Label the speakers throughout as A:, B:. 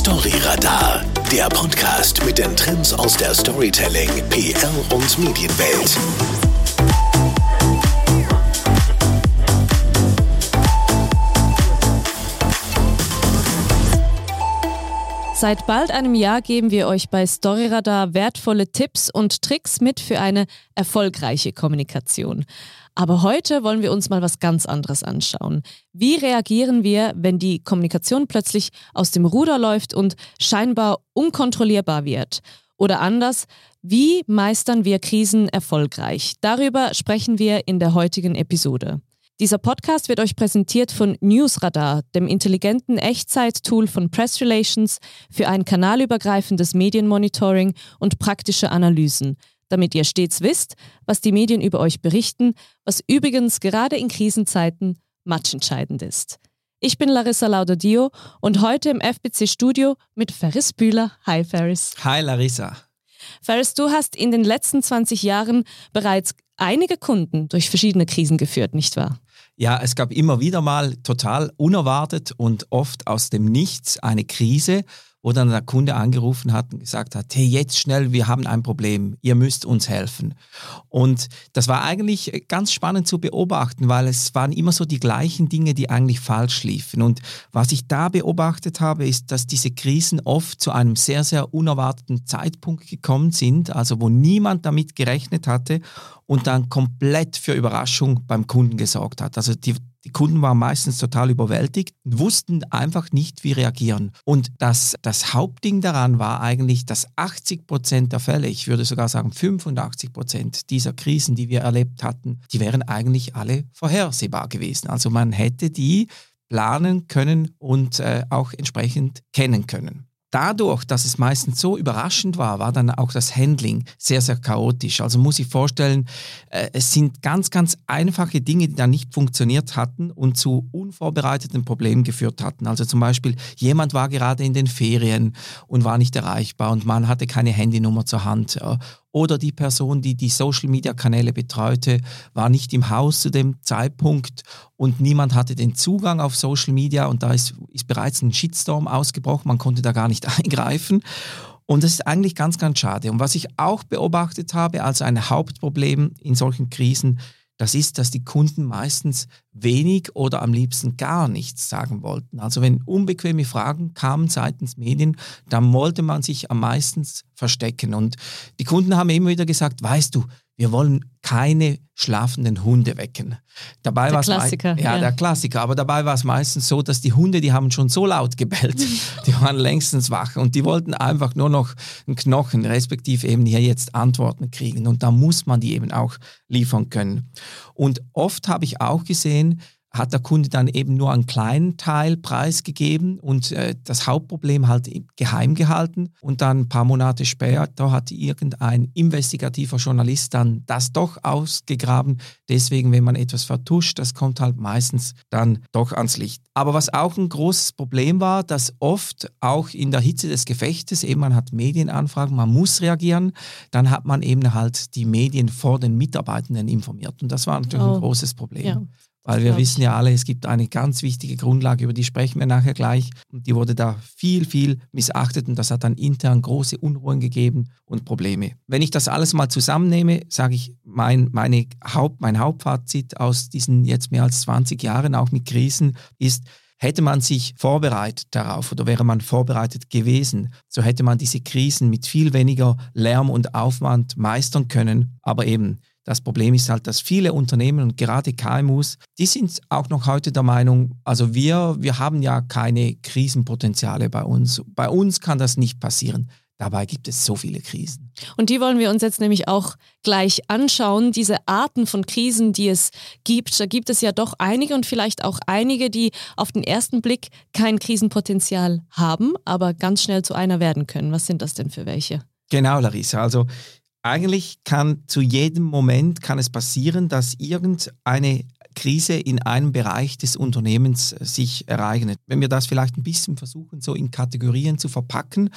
A: Storyradar, der Podcast mit den Trends aus der Storytelling, PR und Medienwelt.
B: Seit bald einem Jahr geben wir euch bei Storyradar wertvolle Tipps und Tricks mit für eine erfolgreiche Kommunikation. Aber heute wollen wir uns mal was ganz anderes anschauen. Wie reagieren wir, wenn die Kommunikation plötzlich aus dem Ruder läuft und scheinbar unkontrollierbar wird? Oder anders, wie meistern wir Krisen erfolgreich? Darüber sprechen wir in der heutigen Episode. Dieser Podcast wird euch präsentiert von Newsradar, dem intelligenten Echtzeit-Tool von Press Relations für ein kanalübergreifendes Medienmonitoring und praktische Analysen, damit ihr stets wisst, was die Medien über euch berichten, was übrigens gerade in Krisenzeiten matchentscheidend ist. Ich bin Larissa Laudadio und heute im FBC Studio mit Ferris Bühler. Hi Ferris.
C: Hi Larissa.
B: Ferris, du hast in den letzten 20 Jahren bereits einige Kunden durch verschiedene Krisen geführt, nicht wahr?
C: Ja, es gab immer wieder mal total unerwartet und oft aus dem Nichts eine Krise, wo dann der Kunde angerufen hat und gesagt hat, hey, jetzt schnell, wir haben ein Problem, ihr müsst uns helfen. Und das war eigentlich ganz spannend zu beobachten, weil es waren immer so die gleichen Dinge, die eigentlich falsch liefen. Und was ich da beobachtet habe, ist, dass diese Krisen oft zu einem sehr, sehr unerwarteten Zeitpunkt gekommen sind, also wo niemand damit gerechnet hatte und dann komplett für Überraschung beim Kunden gesorgt hat. Also die, die Kunden waren meistens total überwältigt und wussten einfach nicht, wie reagieren. Und das, das Hauptding daran war eigentlich, dass 80 Prozent der Fälle, ich würde sogar sagen 85 Prozent dieser Krisen, die wir erlebt hatten, die wären eigentlich alle vorhersehbar gewesen. Also man hätte die planen können und äh, auch entsprechend kennen können. Dadurch, dass es meistens so überraschend war, war dann auch das Handling sehr, sehr chaotisch. Also muss ich vorstellen, äh, es sind ganz, ganz einfache Dinge, die dann nicht funktioniert hatten und zu unvorbereiteten Problemen geführt hatten. Also zum Beispiel, jemand war gerade in den Ferien und war nicht erreichbar und man hatte keine Handynummer zur Hand oder die Person, die die Social-Media-Kanäle betreute, war nicht im Haus zu dem Zeitpunkt und niemand hatte den Zugang auf Social Media und da ist, ist bereits ein Shitstorm ausgebrochen, man konnte da gar nicht eingreifen. Und das ist eigentlich ganz, ganz schade. Und was ich auch beobachtet habe als ein Hauptproblem in solchen Krisen, das ist, dass die Kunden meistens wenig oder am liebsten gar nichts sagen wollten. Also wenn unbequeme Fragen kamen seitens Medien, dann wollte man sich am meisten verstecken. Und die Kunden haben immer wieder gesagt, weißt du, wir wollen keine schlafenden Hunde wecken.
B: Dabei der Klassiker.
C: Ja, ja, der Klassiker. Aber dabei war es meistens so, dass die Hunde, die haben schon so laut gebellt, die waren längstens wach und die wollten einfach nur noch einen Knochen, respektive eben hier jetzt Antworten kriegen. Und da muss man die eben auch liefern können. Und oft habe ich auch gesehen, hat der Kunde dann eben nur einen kleinen Teil preisgegeben und äh, das Hauptproblem halt geheim gehalten. Und dann ein paar Monate später hat irgendein investigativer Journalist dann das doch ausgegraben. Deswegen, wenn man etwas vertuscht, das kommt halt meistens dann doch ans Licht. Aber was auch ein großes Problem war, dass oft auch in der Hitze des Gefechtes, eben man hat Medienanfragen, man muss reagieren, dann hat man eben halt die Medien vor den Mitarbeitenden informiert. Und das war natürlich oh. ein großes Problem. Ja. Weil wir wissen ja alle, es gibt eine ganz wichtige Grundlage, über die sprechen wir nachher gleich. Und die wurde da viel, viel missachtet und das hat dann intern große Unruhen gegeben und Probleme. Wenn ich das alles mal zusammennehme, sage ich, mein, meine Haupt, mein Hauptfazit aus diesen jetzt mehr als 20 Jahren, auch mit Krisen, ist, Hätte man sich vorbereitet darauf oder wäre man vorbereitet gewesen, so hätte man diese Krisen mit viel weniger Lärm und Aufwand meistern können. Aber eben, das Problem ist halt, dass viele Unternehmen und gerade KMUs, die sind auch noch heute der Meinung, also wir, wir haben ja keine Krisenpotenziale bei uns. Bei uns kann das nicht passieren. Dabei gibt es so viele Krisen.
B: Und die wollen wir uns jetzt nämlich auch gleich anschauen, diese Arten von Krisen, die es gibt. Da gibt es ja doch einige und vielleicht auch einige, die auf den ersten Blick kein Krisenpotenzial haben, aber ganz schnell zu einer werden können. Was sind das denn für welche?
C: Genau, Larissa. Also eigentlich kann zu jedem Moment kann es passieren, dass irgendeine Krise in einem Bereich des Unternehmens äh, sich ereignet. Wenn wir das vielleicht ein bisschen versuchen, so in Kategorien zu verpacken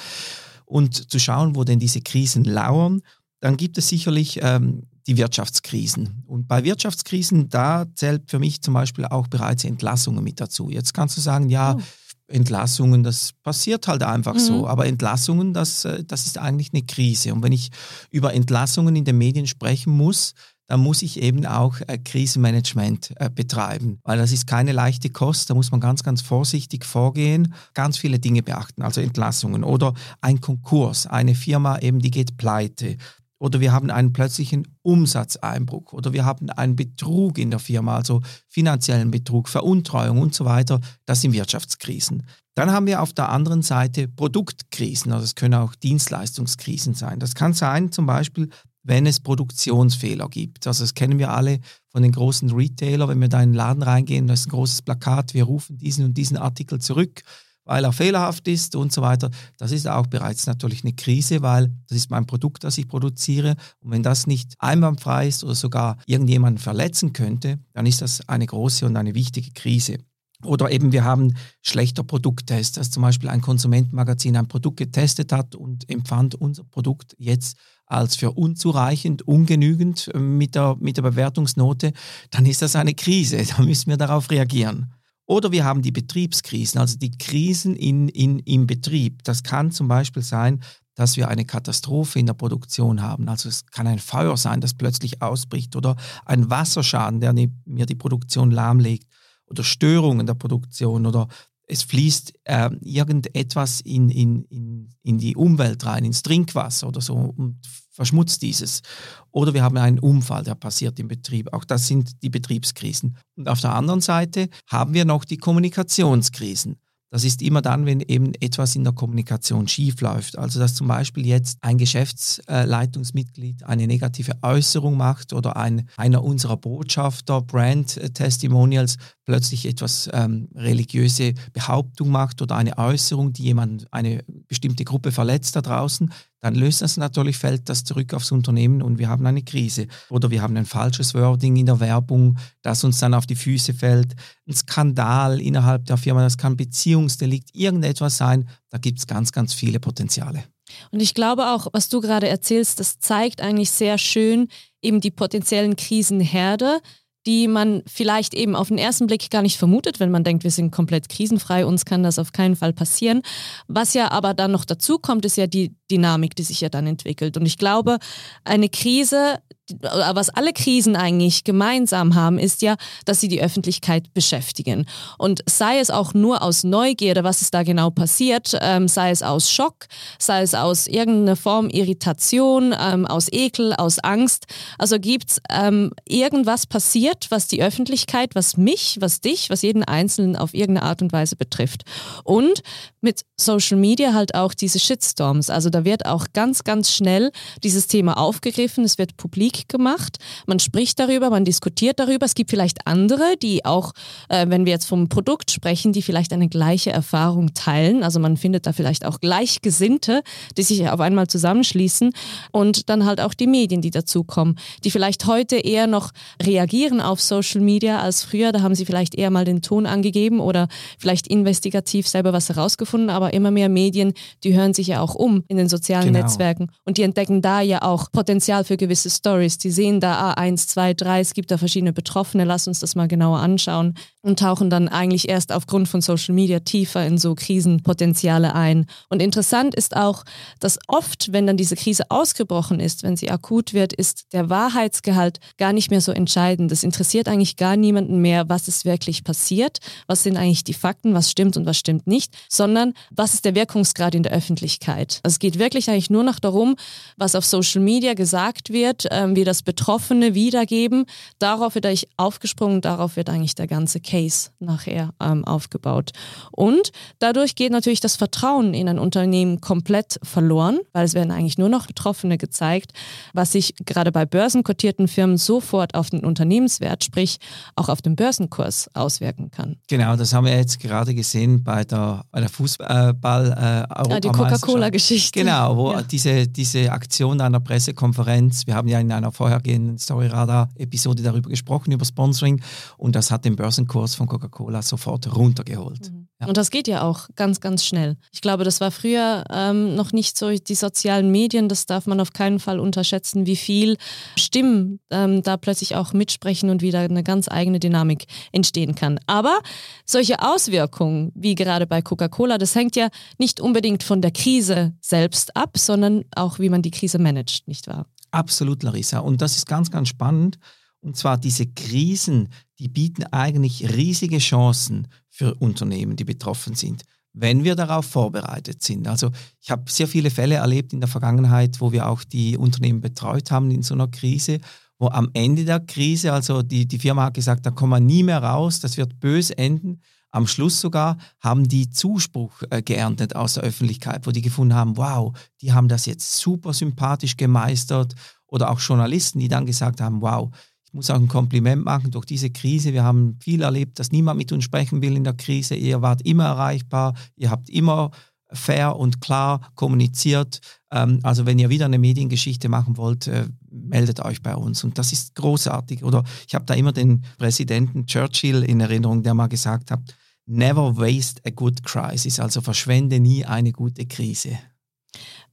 C: und zu schauen, wo denn diese Krisen lauern, dann gibt es sicherlich ähm, die Wirtschaftskrisen. Und bei Wirtschaftskrisen, da zählt für mich zum Beispiel auch bereits Entlassungen mit dazu. Jetzt kannst du sagen, ja, oh Entlassungen, das passiert halt einfach mhm. so. Aber Entlassungen, das, äh, das ist eigentlich eine Krise. Und wenn ich über Entlassungen in den Medien sprechen muss, dann muss ich eben auch äh, Krisenmanagement äh, betreiben, weil das ist keine leichte Kost, da muss man ganz, ganz vorsichtig vorgehen, ganz viele Dinge beachten, also Entlassungen oder ein Konkurs, eine Firma eben, die geht pleite oder wir haben einen plötzlichen Umsatzeinbruch oder wir haben einen Betrug in der Firma, also finanziellen Betrug, Veruntreuung und so weiter. Das sind Wirtschaftskrisen. Dann haben wir auf der anderen Seite Produktkrisen, also es können auch Dienstleistungskrisen sein. Das kann sein zum Beispiel, wenn es Produktionsfehler gibt. Also das kennen wir alle von den großen Retailern, wenn wir da in den Laden reingehen, da ist ein großes Plakat, wir rufen diesen und diesen Artikel zurück weil er fehlerhaft ist und so weiter. Das ist auch bereits natürlich eine Krise, weil das ist mein Produkt, das ich produziere. Und wenn das nicht einwandfrei ist oder sogar irgendjemanden verletzen könnte, dann ist das eine große und eine wichtige Krise. Oder eben wir haben schlechter Produkttest, dass zum Beispiel ein Konsumentenmagazin ein Produkt getestet hat und empfand unser Produkt jetzt als für unzureichend, ungenügend mit der, mit der Bewertungsnote, dann ist das eine Krise. Da müssen wir darauf reagieren. Oder wir haben die Betriebskrisen, also die Krisen in, in, im Betrieb. Das kann zum Beispiel sein, dass wir eine Katastrophe in der Produktion haben. Also es kann ein Feuer sein, das plötzlich ausbricht oder ein Wasserschaden, der mir die Produktion lahmlegt oder Störungen der Produktion oder es fließt äh, irgendetwas in, in, in, in die Umwelt rein, ins Trinkwasser oder so und verschmutzt dieses. Oder wir haben einen Unfall, der passiert im Betrieb. Auch das sind die Betriebskrisen. Und auf der anderen Seite haben wir noch die Kommunikationskrisen. Das ist immer dann, wenn eben etwas in der Kommunikation schief läuft. Also dass zum Beispiel jetzt ein Geschäftsleitungsmitglied eine negative Äußerung macht oder ein, einer unserer Botschafter, Brand Testimonials, plötzlich etwas ähm, religiöse Behauptung macht oder eine Äußerung, die jemand, eine bestimmte Gruppe verletzt da draußen, dann löst das natürlich, fällt das zurück aufs Unternehmen und wir haben eine Krise. Oder wir haben ein falsches Wording in der Werbung, das uns dann auf die Füße fällt. Ein Skandal innerhalb der Firma, das kann Beziehungsdelikt, irgendetwas sein. Da gibt es ganz, ganz viele Potenziale.
B: Und ich glaube auch, was du gerade erzählst, das zeigt eigentlich sehr schön eben die potenziellen Krisenherde, die man vielleicht eben auf den ersten Blick gar nicht vermutet, wenn man denkt, wir sind komplett krisenfrei, uns kann das auf keinen Fall passieren. Was ja aber dann noch dazu kommt, ist ja die Dynamik, die sich ja dann entwickelt. Und ich glaube, eine Krise was alle Krisen eigentlich gemeinsam haben, ist ja, dass sie die Öffentlichkeit beschäftigen. Und sei es auch nur aus Neugierde, was ist da genau passiert, ähm, sei es aus Schock, sei es aus irgendeiner Form Irritation, ähm, aus Ekel, aus Angst. Also gibt es ähm, irgendwas passiert, was die Öffentlichkeit, was mich, was dich, was jeden Einzelnen auf irgendeine Art und Weise betrifft. Und mit Social Media halt auch diese Shitstorms. Also da wird auch ganz, ganz schnell dieses Thema aufgegriffen, es wird publik gemacht. Man spricht darüber, man diskutiert darüber. Es gibt vielleicht andere, die auch, äh, wenn wir jetzt vom Produkt sprechen, die vielleicht eine gleiche Erfahrung teilen. Also man findet da vielleicht auch Gleichgesinnte, die sich auf einmal zusammenschließen und dann halt auch die Medien, die dazukommen, die vielleicht heute eher noch reagieren auf Social Media als früher. Da haben sie vielleicht eher mal den Ton angegeben oder vielleicht investigativ selber was herausgefunden. Aber immer mehr Medien, die hören sich ja auch um in den sozialen genau. Netzwerken und die entdecken da ja auch Potenzial für gewisse Stories. Die sehen da, ah, eins, zwei, drei, es gibt da verschiedene Betroffene, lass uns das mal genauer anschauen und tauchen dann eigentlich erst aufgrund von Social Media tiefer in so Krisenpotenziale ein. Und interessant ist auch, dass oft, wenn dann diese Krise ausgebrochen ist, wenn sie akut wird, ist der Wahrheitsgehalt gar nicht mehr so entscheidend. Das interessiert eigentlich gar niemanden mehr, was ist wirklich passiert, was sind eigentlich die Fakten, was stimmt und was stimmt nicht, sondern was ist der Wirkungsgrad in der Öffentlichkeit. Also es geht wirklich eigentlich nur noch darum, was auf Social Media gesagt wird, ähm, wir das Betroffene wiedergeben. Darauf wird eigentlich aufgesprungen, darauf wird eigentlich der ganze Case nachher ähm, aufgebaut. Und dadurch geht natürlich das Vertrauen in ein Unternehmen komplett verloren, weil es werden eigentlich nur noch Betroffene gezeigt, was sich gerade bei börsenkotierten Firmen sofort auf den Unternehmenswert, sprich auch auf den Börsenkurs auswirken kann.
C: Genau, das haben wir jetzt gerade gesehen bei der, bei der Fußball äh,
B: ja, Die Coca-Cola-Geschichte.
C: Genau, wo ja. diese, diese Aktion einer Pressekonferenz, wir haben ja in einer vorhergehenden Storyradar-Episode darüber gesprochen, über Sponsoring. Und das hat den Börsenkurs von Coca-Cola sofort runtergeholt. Mhm.
B: Ja. Und das geht ja auch ganz, ganz schnell. Ich glaube, das war früher ähm, noch nicht so die sozialen Medien, das darf man auf keinen Fall unterschätzen, wie viel Stimmen ähm, da plötzlich auch mitsprechen und wieder eine ganz eigene Dynamik entstehen kann. Aber solche Auswirkungen, wie gerade bei Coca-Cola, das hängt ja nicht unbedingt von der Krise selbst ab, sondern auch, wie man die Krise managt, nicht wahr?
C: Absolut, Larissa. Und das ist ganz, ganz spannend. Und zwar diese Krisen, die bieten eigentlich riesige Chancen für Unternehmen, die betroffen sind, wenn wir darauf vorbereitet sind. Also ich habe sehr viele Fälle erlebt in der Vergangenheit, wo wir auch die Unternehmen betreut haben in so einer Krise, wo am Ende der Krise, also die, die Firma hat gesagt, da kommen wir nie mehr raus, das wird böse enden. Am Schluss sogar haben die Zuspruch äh, geerntet aus der Öffentlichkeit, wo die gefunden haben, wow, die haben das jetzt super sympathisch gemeistert. Oder auch Journalisten, die dann gesagt haben, wow, muss auch ein Kompliment machen durch diese Krise. Wir haben viel erlebt, dass niemand mit uns sprechen will in der Krise. Ihr wart immer erreichbar, ihr habt immer fair und klar kommuniziert. Ähm, also wenn ihr wieder eine Mediengeschichte machen wollt, äh, meldet euch bei uns. Und das ist großartig. Oder ich habe da immer den Präsidenten Churchill in Erinnerung, der mal gesagt hat, never waste a good crisis, also verschwende nie eine gute Krise.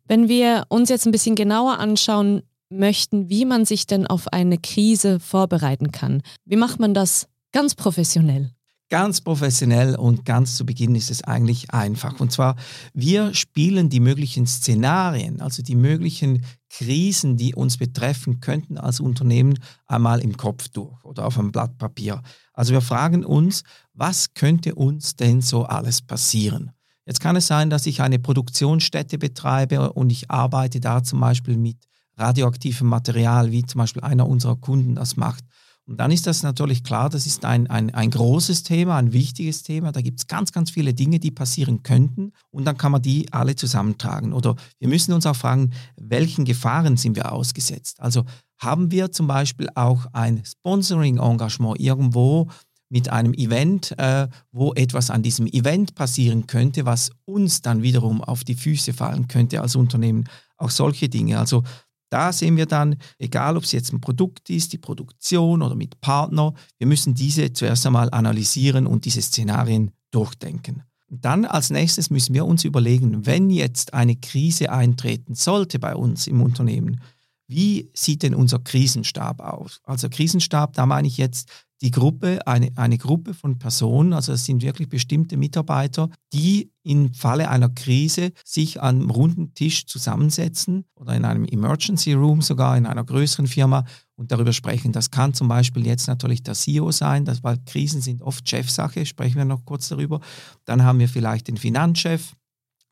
B: Wenn wir uns jetzt ein bisschen genauer anschauen, möchten, wie man sich denn auf eine Krise vorbereiten kann. Wie macht man das ganz professionell?
C: Ganz professionell und ganz zu Beginn ist es eigentlich einfach. Und zwar, wir spielen die möglichen Szenarien, also die möglichen Krisen, die uns betreffen könnten als Unternehmen, einmal im Kopf durch oder auf einem Blatt Papier. Also wir fragen uns, was könnte uns denn so alles passieren? Jetzt kann es sein, dass ich eine Produktionsstätte betreibe und ich arbeite da zum Beispiel mit radioaktivem Material, wie zum Beispiel einer unserer Kunden das macht. Und dann ist das natürlich klar, das ist ein, ein, ein großes Thema, ein wichtiges Thema. Da gibt es ganz, ganz viele Dinge, die passieren könnten. Und dann kann man die alle zusammentragen. Oder wir müssen uns auch fragen, welchen Gefahren sind wir ausgesetzt? Also haben wir zum Beispiel auch ein Sponsoring-Engagement irgendwo mit einem Event, äh, wo etwas an diesem Event passieren könnte, was uns dann wiederum auf die Füße fallen könnte als Unternehmen. Auch solche Dinge. Also da sehen wir dann, egal ob es jetzt ein Produkt ist, die Produktion oder mit Partner, wir müssen diese zuerst einmal analysieren und diese Szenarien durchdenken. Dann als nächstes müssen wir uns überlegen, wenn jetzt eine Krise eintreten sollte bei uns im Unternehmen, wie sieht denn unser Krisenstab aus? Also Krisenstab, da meine ich jetzt die Gruppe, eine, eine Gruppe von Personen, also es sind wirklich bestimmte Mitarbeiter, die im Falle einer Krise sich an einem runden Tisch zusammensetzen oder in einem Emergency Room sogar in einer größeren Firma und darüber sprechen. Das kann zum Beispiel jetzt natürlich der CEO sein, das, weil Krisen sind oft Chefsache, sprechen wir noch kurz darüber. Dann haben wir vielleicht den Finanzchef,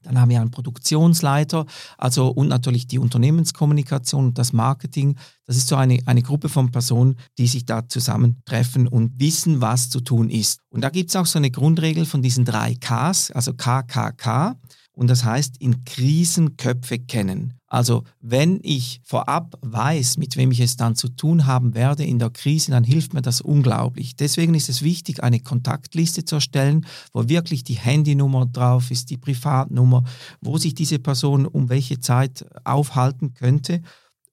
C: dann haben wir einen Produktionsleiter, also und natürlich die Unternehmenskommunikation und das Marketing. Das ist so eine, eine Gruppe von Personen, die sich da zusammentreffen und wissen, was zu tun ist. Und da gibt es auch so eine Grundregel von diesen drei Ks, also KKK. Und das heißt, in Krisen Köpfe kennen. Also wenn ich vorab weiß, mit wem ich es dann zu tun haben werde in der Krise, dann hilft mir das unglaublich. Deswegen ist es wichtig, eine Kontaktliste zu erstellen, wo wirklich die Handynummer drauf ist, die Privatnummer, wo sich diese Person um welche Zeit aufhalten könnte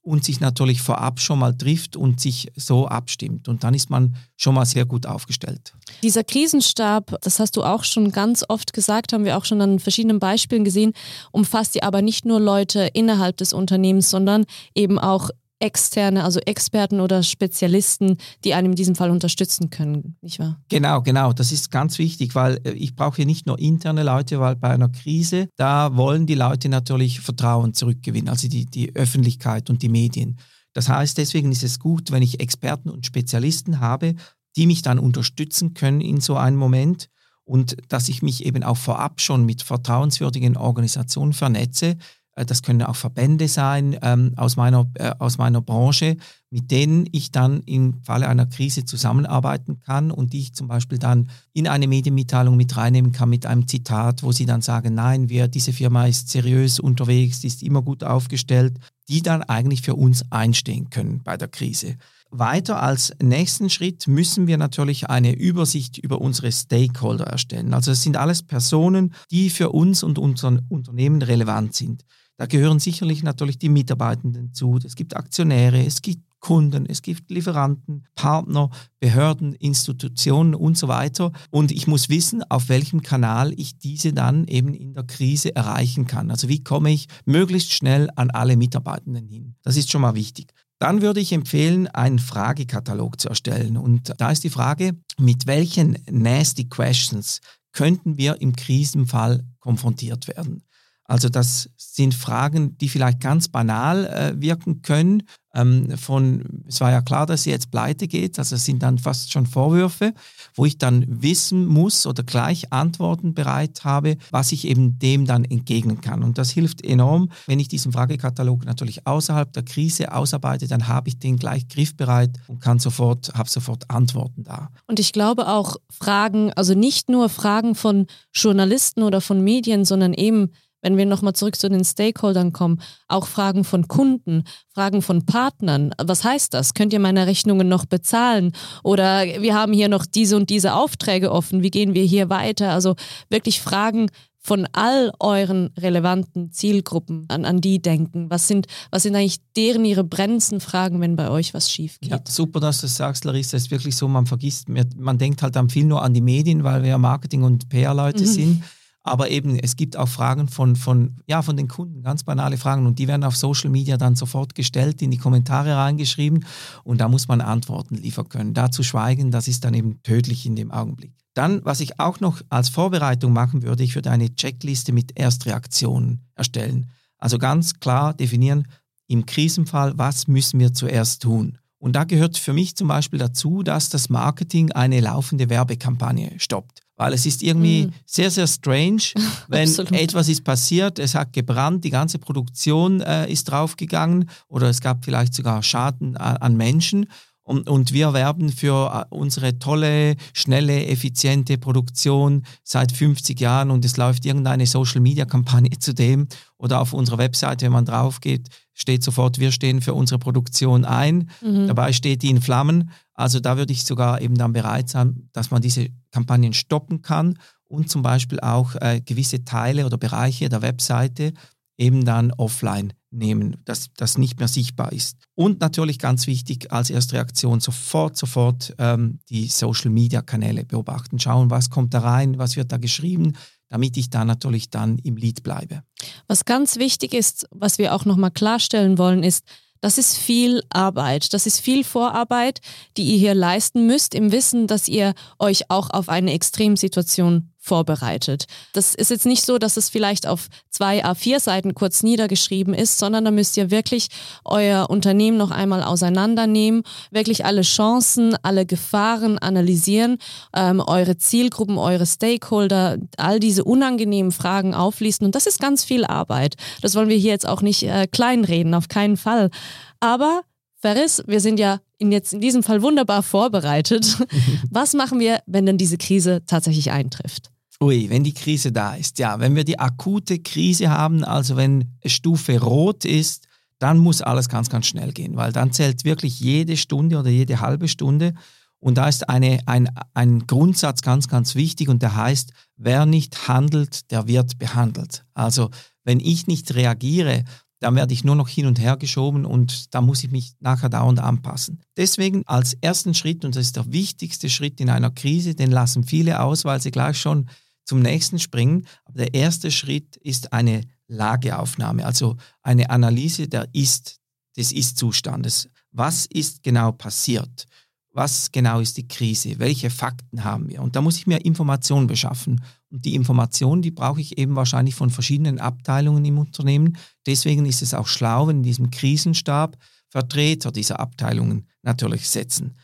C: und sich natürlich vorab schon mal trifft und sich so abstimmt. Und dann ist man schon mal sehr gut aufgestellt.
B: Dieser Krisenstab, das hast du auch schon ganz oft gesagt, haben wir auch schon an verschiedenen Beispielen gesehen, umfasst ja aber nicht nur Leute innerhalb des Unternehmens, sondern eben auch externe, also Experten oder Spezialisten, die einem in diesem Fall unterstützen können, nicht wahr?
C: Genau, genau. Das ist ganz wichtig, weil äh, ich brauche nicht nur interne Leute, weil bei einer Krise, da wollen die Leute natürlich Vertrauen zurückgewinnen, also die, die Öffentlichkeit und die Medien. Das heißt, deswegen ist es gut, wenn ich Experten und Spezialisten habe, die mich dann unterstützen können in so einem Moment und dass ich mich eben auch vorab schon mit vertrauenswürdigen Organisationen vernetze, das können auch Verbände sein ähm, aus, meiner, äh, aus meiner Branche, mit denen ich dann im Falle einer Krise zusammenarbeiten kann und die ich zum Beispiel dann in eine Medienmitteilung mit reinnehmen kann mit einem Zitat, wo sie dann sagen, nein, wir, diese Firma ist seriös unterwegs, ist immer gut aufgestellt, die dann eigentlich für uns einstehen können bei der Krise. Weiter als nächsten Schritt müssen wir natürlich eine Übersicht über unsere Stakeholder erstellen. Also es sind alles Personen, die für uns und unser Unternehmen relevant sind. Da gehören sicherlich natürlich die Mitarbeitenden zu. Es gibt Aktionäre, es gibt Kunden, es gibt Lieferanten, Partner, Behörden, Institutionen und so weiter. Und ich muss wissen, auf welchem Kanal ich diese dann eben in der Krise erreichen kann. Also wie komme ich möglichst schnell an alle Mitarbeitenden hin. Das ist schon mal wichtig. Dann würde ich empfehlen, einen Fragekatalog zu erstellen. Und da ist die Frage, mit welchen nasty questions könnten wir im Krisenfall konfrontiert werden? Also das sind Fragen, die vielleicht ganz banal äh, wirken können. Ähm, von, es war ja klar, dass sie jetzt pleite geht, also es sind dann fast schon Vorwürfe, wo ich dann wissen muss oder gleich Antworten bereit habe, was ich eben dem dann entgegnen kann. Und das hilft enorm. Wenn ich diesen Fragekatalog natürlich außerhalb der Krise ausarbeite, dann habe ich den gleich griffbereit und kann sofort, habe sofort Antworten da.
B: Und ich glaube auch Fragen, also nicht nur Fragen von Journalisten oder von Medien, sondern eben wenn wir nochmal zurück zu den Stakeholdern kommen, auch Fragen von Kunden, Fragen von Partnern. Was heißt das? Könnt ihr meine Rechnungen noch bezahlen? Oder wir haben hier noch diese und diese Aufträge offen. Wie gehen wir hier weiter? Also wirklich Fragen von all euren relevanten Zielgruppen an, an die denken. Was sind, was sind eigentlich deren ihre brennendsten Fragen, wenn bei euch was schief geht?
C: Ja, super, dass du das sagst, Larissa. Es ist wirklich so, man vergisst, man denkt halt dann viel nur an die Medien, weil wir ja Marketing- und PR-Leute mhm. sind. Aber eben, es gibt auch Fragen von, von, ja, von den Kunden, ganz banale Fragen. Und die werden auf Social Media dann sofort gestellt, in die Kommentare reingeschrieben. Und da muss man Antworten liefern können. Da zu schweigen, das ist dann eben tödlich in dem Augenblick. Dann, was ich auch noch als Vorbereitung machen würde, ich würde eine Checkliste mit Erstreaktionen erstellen. Also ganz klar definieren, im Krisenfall, was müssen wir zuerst tun? Und da gehört für mich zum Beispiel dazu, dass das Marketing eine laufende Werbekampagne stoppt. Weil es ist irgendwie mm. sehr, sehr strange, wenn etwas ist passiert, es hat gebrannt, die ganze Produktion äh, ist draufgegangen oder es gab vielleicht sogar Schaden an, an Menschen. Und, und, wir werben für äh, unsere tolle, schnelle, effiziente Produktion seit 50 Jahren und es läuft irgendeine Social-Media-Kampagne zu dem oder auf unserer Webseite, wenn man drauf geht, steht sofort, wir stehen für unsere Produktion ein. Mhm. Dabei steht die in Flammen. Also da würde ich sogar eben dann bereit sein, dass man diese Kampagnen stoppen kann und zum Beispiel auch äh, gewisse Teile oder Bereiche der Webseite eben dann offline nehmen, dass das nicht mehr sichtbar ist. Und natürlich ganz wichtig als erste Reaktion sofort, sofort ähm, die Social-Media-Kanäle beobachten, schauen, was kommt da rein, was wird da geschrieben, damit ich da natürlich dann im Lied bleibe.
B: Was ganz wichtig ist, was wir auch nochmal klarstellen wollen, ist, das ist viel Arbeit. Das ist viel Vorarbeit, die ihr hier leisten müsst, im Wissen, dass ihr euch auch auf eine Extremsituation vorbereitet. Das ist jetzt nicht so, dass es vielleicht auf zwei A4 Seiten kurz niedergeschrieben ist, sondern da müsst ihr wirklich euer Unternehmen noch einmal auseinandernehmen, wirklich alle Chancen, alle Gefahren analysieren, ähm, eure Zielgruppen, eure Stakeholder, all diese unangenehmen Fragen auflisten. Und das ist ganz viel Arbeit. Das wollen wir hier jetzt auch nicht äh, kleinreden, auf keinen Fall. Aber Ferris, wir sind ja in jetzt in diesem Fall wunderbar vorbereitet. Was machen wir, wenn denn diese Krise tatsächlich eintrifft?
C: Ui, wenn die Krise da ist, ja, wenn wir die akute Krise haben, also wenn Stufe rot ist, dann muss alles ganz, ganz schnell gehen, weil dann zählt wirklich jede Stunde oder jede halbe Stunde. Und da ist eine, ein, ein Grundsatz ganz, ganz wichtig und der heißt, wer nicht handelt, der wird behandelt. Also wenn ich nicht reagiere, dann werde ich nur noch hin und her geschoben und da muss ich mich nachher dauernd anpassen. Deswegen als ersten Schritt, und das ist der wichtigste Schritt in einer Krise, den lassen viele aus, weil sie gleich schon zum nächsten springen. Aber der erste Schritt ist eine Lageaufnahme, also eine Analyse der Ist, des Ist-Zustandes. Was ist genau passiert? Was genau ist die Krise? Welche Fakten haben wir? Und da muss ich mir Informationen beschaffen. Und die Informationen, die brauche ich eben wahrscheinlich von verschiedenen Abteilungen im Unternehmen. Deswegen ist es auch schlau, wenn in diesem Krisenstab Vertreter dieser Abteilungen natürlich setzen.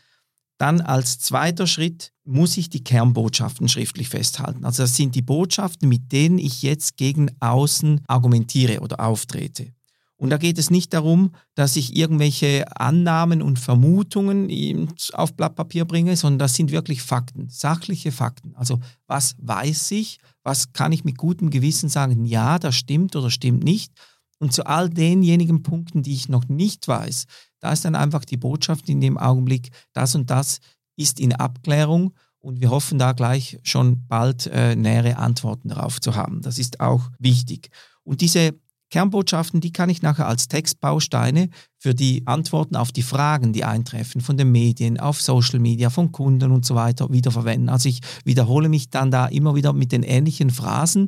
C: Dann als zweiter Schritt muss ich die Kernbotschaften schriftlich festhalten. Also das sind die Botschaften, mit denen ich jetzt gegen außen argumentiere oder auftrete. Und da geht es nicht darum, dass ich irgendwelche Annahmen und Vermutungen auf Blatt Papier bringe, sondern das sind wirklich Fakten, sachliche Fakten. Also was weiß ich, was kann ich mit gutem Gewissen sagen, ja, das stimmt oder stimmt nicht. Und zu all denjenigen Punkten, die ich noch nicht weiß, da ist dann einfach die Botschaft in dem Augenblick, das und das ist in Abklärung und wir hoffen da gleich schon bald äh, nähere Antworten darauf zu haben. Das ist auch wichtig. Und diese Kernbotschaften, die kann ich nachher als Textbausteine für die Antworten auf die Fragen, die eintreffen von den Medien, auf Social Media, von Kunden und so weiter wiederverwenden. Also ich wiederhole mich dann da immer wieder mit den ähnlichen Phrasen,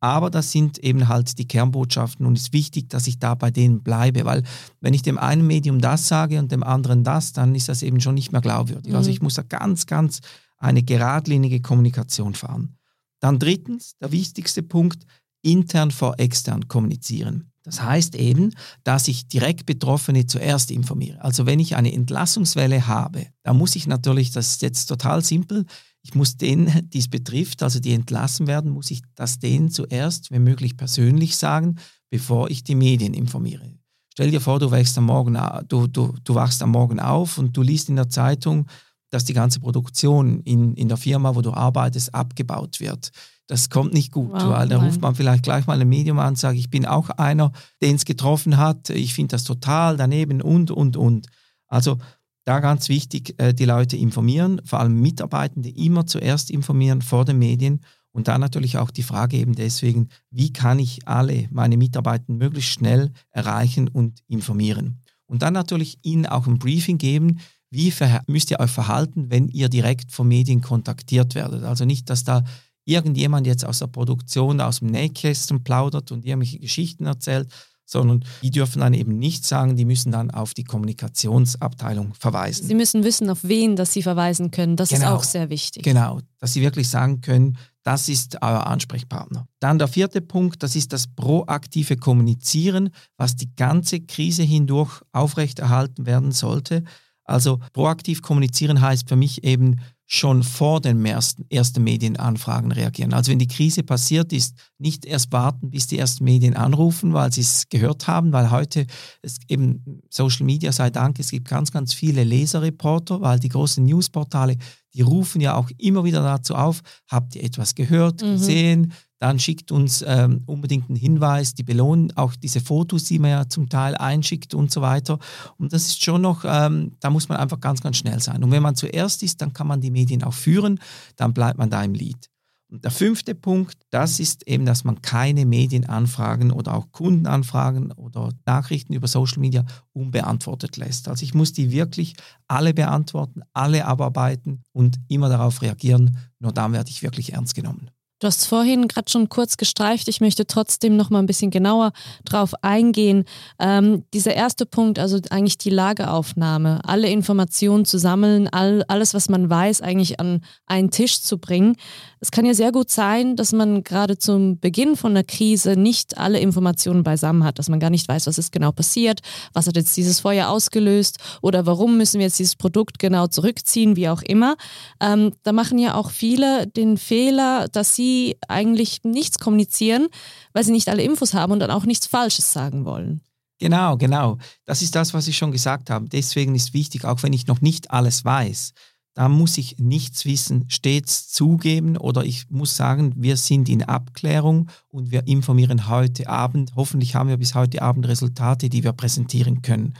C: aber das sind eben halt die Kernbotschaften und es ist wichtig, dass ich da bei denen bleibe, weil wenn ich dem einen Medium das sage und dem anderen das, dann ist das eben schon nicht mehr glaubwürdig. Also mhm. Also ich muss da ganz, ganz eine geradlinige Kommunikation fahren. Dann drittens, der wichtigste Punkt, intern vor extern kommunizieren. Das heißt eben, dass ich direkt Betroffene zuerst informiere. Also wenn ich eine Entlassungswelle habe, dann muss ich natürlich, das ist jetzt total simpel, ich muss denen, die es betrifft, also die entlassen werden, muss ich das denen zuerst, wenn möglich, persönlich sagen, bevor ich die Medien informiere. Stell dir vor, du wächst am Morgen, du, du, du wachst am Morgen auf und du liest in der Zeitung, dass die ganze Produktion in, in der Firma, wo du arbeitest, abgebaut wird. Das kommt nicht gut, wow, weil da ruft man vielleicht gleich mal ein Medium an und sagt, ich bin auch einer, den es getroffen hat, ich finde das total daneben und, und, und. Also da ganz wichtig, äh, die Leute informieren, vor allem Mitarbeitende immer zuerst informieren vor den Medien und dann natürlich auch die Frage eben deswegen, wie kann ich alle meine Mitarbeitenden möglichst schnell erreichen und informieren. Und dann natürlich ihnen auch ein Briefing geben, wie müsst ihr euch verhalten, wenn ihr direkt von Medien kontaktiert werdet. Also nicht, dass da irgendjemand jetzt aus der Produktion, aus dem Nähkästchen plaudert und irgendwelche Geschichten erzählt, sondern die dürfen dann eben nichts sagen, die müssen dann auf die Kommunikationsabteilung verweisen.
B: Sie müssen wissen, auf wen das sie verweisen können. Das genau, ist auch sehr wichtig.
C: Genau, dass sie wirklich sagen können, das ist euer Ansprechpartner. Dann der vierte Punkt, das ist das proaktive Kommunizieren, was die ganze Krise hindurch aufrechterhalten werden sollte. Also proaktiv kommunizieren heißt für mich eben schon vor den ersten, ersten Medienanfragen reagieren. Also wenn die Krise passiert ist, nicht erst warten, bis die ersten Medien anrufen, weil sie es gehört haben, weil heute es eben Social Media sei Dank, es gibt ganz, ganz viele Leserreporter, weil die großen Newsportale, die rufen ja auch immer wieder dazu auf, habt ihr etwas gehört, mhm. gesehen, dann schickt uns ähm, unbedingt einen Hinweis, die belohnen auch diese Fotos, die man ja zum Teil einschickt und so weiter. Und das ist schon noch, ähm, da muss man einfach ganz, ganz schnell sein. Und wenn man zuerst ist, dann kann man die Medien auch führen, dann bleibt man da im Lied. Und der fünfte Punkt, das ist eben, dass man keine Medienanfragen oder auch Kundenanfragen oder Nachrichten über Social Media unbeantwortet lässt. Also ich muss die wirklich alle beantworten, alle abarbeiten und immer darauf reagieren. Nur dann werde ich wirklich ernst genommen.
B: Du hast vorhin gerade schon kurz gestreift. Ich möchte trotzdem noch mal ein bisschen genauer drauf eingehen. Ähm, dieser erste Punkt, also eigentlich die Lageaufnahme, alle Informationen zu sammeln, all, alles, was man weiß, eigentlich an einen Tisch zu bringen. Es kann ja sehr gut sein, dass man gerade zum Beginn von einer Krise nicht alle Informationen beisammen hat, dass man gar nicht weiß, was ist genau passiert, was hat jetzt dieses Feuer ausgelöst oder warum müssen wir jetzt dieses Produkt genau zurückziehen, wie auch immer. Ähm, da machen ja auch viele den Fehler, dass sie die eigentlich nichts kommunizieren, weil sie nicht alle Infos haben und dann auch nichts Falsches sagen wollen.
C: Genau, genau. Das ist das, was ich schon gesagt habe. Deswegen ist wichtig, auch wenn ich noch nicht alles weiß, da muss ich nichts wissen, stets zugeben oder ich muss sagen, wir sind in Abklärung und wir informieren heute Abend. Hoffentlich haben wir bis heute Abend Resultate, die wir präsentieren können.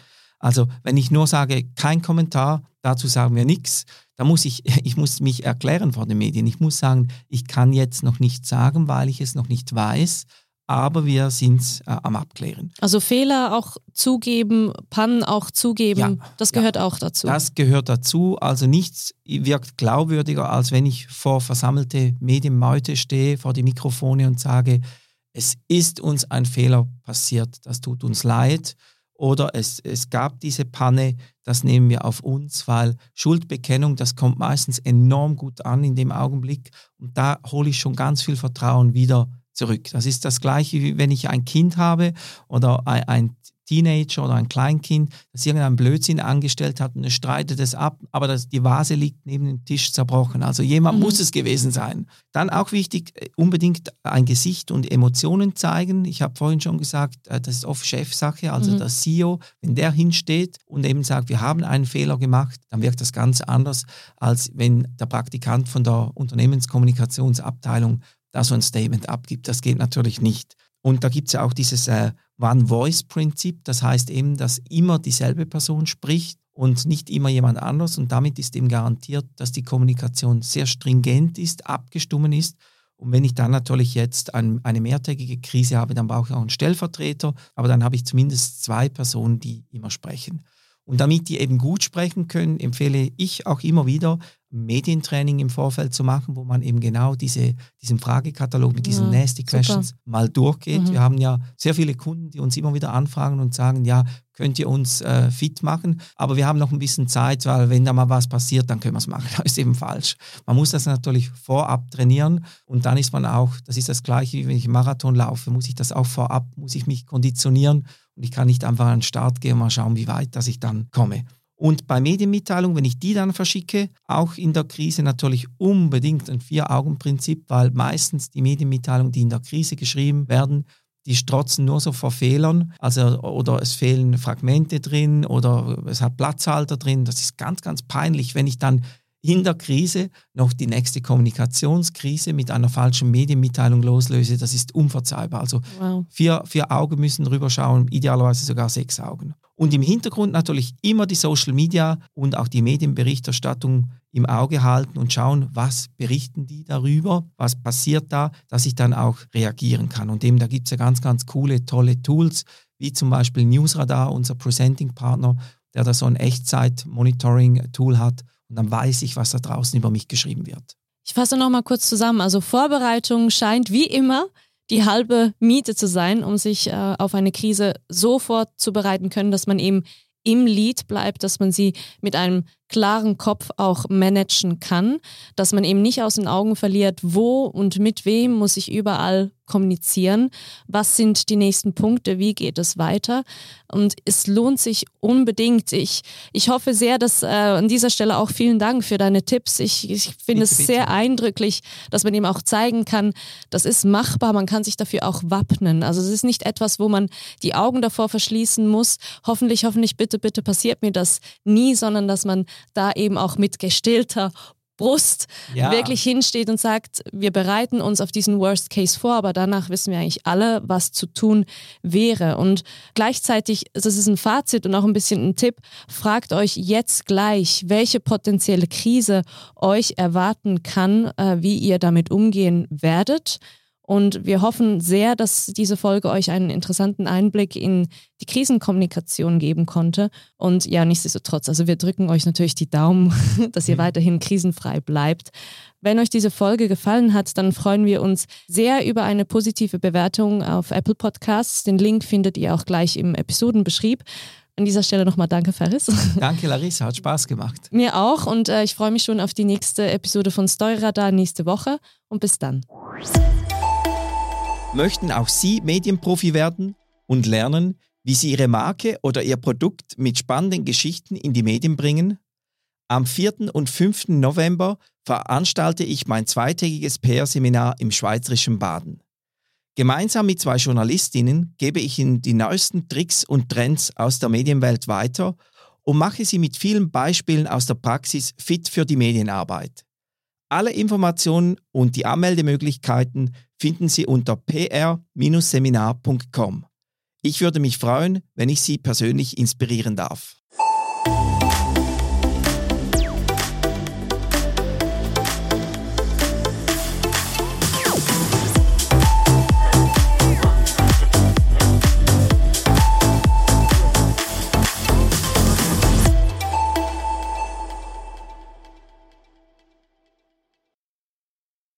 C: Also wenn ich nur sage, kein Kommentar, dazu sagen wir nichts, da muss ich, ich muss mich erklären vor den Medien. Ich muss sagen, ich kann jetzt noch nichts sagen, weil ich es noch nicht weiß, aber wir sind äh, am Abklären.
B: Also Fehler auch zugeben, Pannen auch zugeben, ja, das gehört ja, auch dazu.
C: Das gehört dazu. Also nichts wirkt glaubwürdiger, als wenn ich vor versammelte Medienmeute stehe, vor die Mikrofone und sage, es ist uns ein Fehler passiert, das tut uns leid oder es, es gab diese Panne, das nehmen wir auf uns, weil Schuldbekennung, das kommt meistens enorm gut an in dem Augenblick und da hole ich schon ganz viel Vertrauen wieder zurück. Das ist das gleiche, wie wenn ich ein Kind habe oder ein, ein Teenager oder ein Kleinkind, das irgendeinen Blödsinn angestellt hat und es streitet es ab, aber das, die Vase liegt neben dem Tisch zerbrochen. Also jemand mhm. muss es gewesen sein. Dann auch wichtig, äh, unbedingt ein Gesicht und Emotionen zeigen. Ich habe vorhin schon gesagt, äh, das ist oft Chefsache, also mhm. der CEO, wenn der hinsteht und eben sagt, wir haben einen Fehler gemacht, dann wirkt das ganz anders, als wenn der Praktikant von der Unternehmenskommunikationsabteilung da so ein Statement abgibt. Das geht natürlich nicht. Und da gibt es ja auch dieses äh, One-Voice-Prinzip, das heißt eben, dass immer dieselbe Person spricht und nicht immer jemand anders. Und damit ist eben garantiert, dass die Kommunikation sehr stringent ist, abgestimmt ist Und wenn ich dann natürlich jetzt ein, eine mehrtägige Krise habe, dann brauche ich auch einen Stellvertreter, aber dann habe ich zumindest zwei Personen, die immer sprechen. Und damit die eben gut sprechen können, empfehle ich auch immer wieder, Medientraining im Vorfeld zu machen, wo man eben genau diese, diesen Fragekatalog mit diesen ja, Nasty Questions super. mal durchgeht. Mhm. Wir haben ja sehr viele Kunden, die uns immer wieder anfragen und sagen, ja, könnt ihr uns äh, fit machen? Aber wir haben noch ein bisschen Zeit, weil wenn da mal was passiert, dann können wir es machen. Das ist eben falsch. Man muss das natürlich vorab trainieren und dann ist man auch, das ist das Gleiche, wie wenn ich Marathon laufe, muss ich das auch vorab, muss ich mich konditionieren und ich kann nicht einfach an den Start gehen und mal schauen, wie weit dass ich dann komme. Und bei Medienmitteilungen, wenn ich die dann verschicke, auch in der Krise natürlich unbedingt ein Vier-Augen-Prinzip, weil meistens die Medienmitteilungen, die in der Krise geschrieben werden, die strotzen nur so vor Fehlern, also oder es fehlen Fragmente drin oder es hat Platzhalter drin. Das ist ganz, ganz peinlich, wenn ich dann in der Krise noch die nächste Kommunikationskrise mit einer falschen Medienmitteilung loslöse, das ist unverzeihbar. Also wow. vier, vier Augen müssen drüber schauen, idealerweise sogar sechs Augen. Und im Hintergrund natürlich immer die Social Media und auch die Medienberichterstattung im Auge halten und schauen, was berichten die darüber, was passiert da, dass ich dann auch reagieren kann. Und eben da gibt es ja ganz, ganz coole, tolle Tools, wie zum Beispiel Newsradar, unser Presenting-Partner, der da so ein Echtzeit-Monitoring-Tool hat und dann weiß ich, was da draußen über mich geschrieben wird.
B: Ich fasse noch mal kurz zusammen. Also Vorbereitung scheint wie immer die halbe Miete zu sein, um sich äh, auf eine Krise so vorzubereiten können, dass man eben im Lied bleibt, dass man sie mit einem klaren Kopf auch managen kann, dass man eben nicht aus den Augen verliert, wo und mit wem muss ich überall kommunizieren, was sind die nächsten Punkte, wie geht es weiter und es lohnt sich unbedingt. Ich, ich hoffe sehr, dass äh, an dieser Stelle auch vielen Dank für deine Tipps. Ich, ich finde es sehr eindrücklich, dass man eben auch zeigen kann, das ist machbar, man kann sich dafür auch wappnen. Also es ist nicht etwas, wo man die Augen davor verschließen muss. Hoffentlich, hoffentlich, bitte, bitte passiert mir das nie, sondern dass man da eben auch mit gestillter Brust ja. wirklich hinsteht und sagt, wir bereiten uns auf diesen Worst Case vor, aber danach wissen wir eigentlich alle, was zu tun wäre. Und gleichzeitig, das ist ein Fazit und auch ein bisschen ein Tipp, fragt euch jetzt gleich, welche potenzielle Krise euch erwarten kann, äh, wie ihr damit umgehen werdet. Und wir hoffen sehr, dass diese Folge euch einen interessanten Einblick in die Krisenkommunikation geben konnte. Und ja, nichtsdestotrotz, also wir drücken euch natürlich die Daumen, dass ihr mhm. weiterhin krisenfrei bleibt. Wenn euch diese Folge gefallen hat, dann freuen wir uns sehr über eine positive Bewertung auf Apple Podcasts. Den Link findet ihr auch gleich im Episodenbeschrieb. An dieser Stelle nochmal danke, Ferris.
C: Danke, Larissa, hat Spaß gemacht.
B: Mir auch und äh, ich freue mich schon auf die nächste Episode von Steuerradar nächste Woche und bis dann.
C: Möchten auch Sie Medienprofi werden und lernen, wie Sie Ihre Marke oder Ihr Produkt mit spannenden Geschichten in die Medien bringen? Am 4. und 5. November veranstalte ich mein zweitägiges PR-Seminar im schweizerischen Baden. Gemeinsam mit zwei Journalistinnen gebe ich Ihnen die neuesten Tricks und Trends aus der Medienwelt weiter und mache sie mit vielen Beispielen aus der Praxis fit für die Medienarbeit. Alle Informationen und die Anmeldemöglichkeiten finden Sie unter pr-seminar.com. Ich würde mich freuen, wenn ich Sie persönlich inspirieren darf.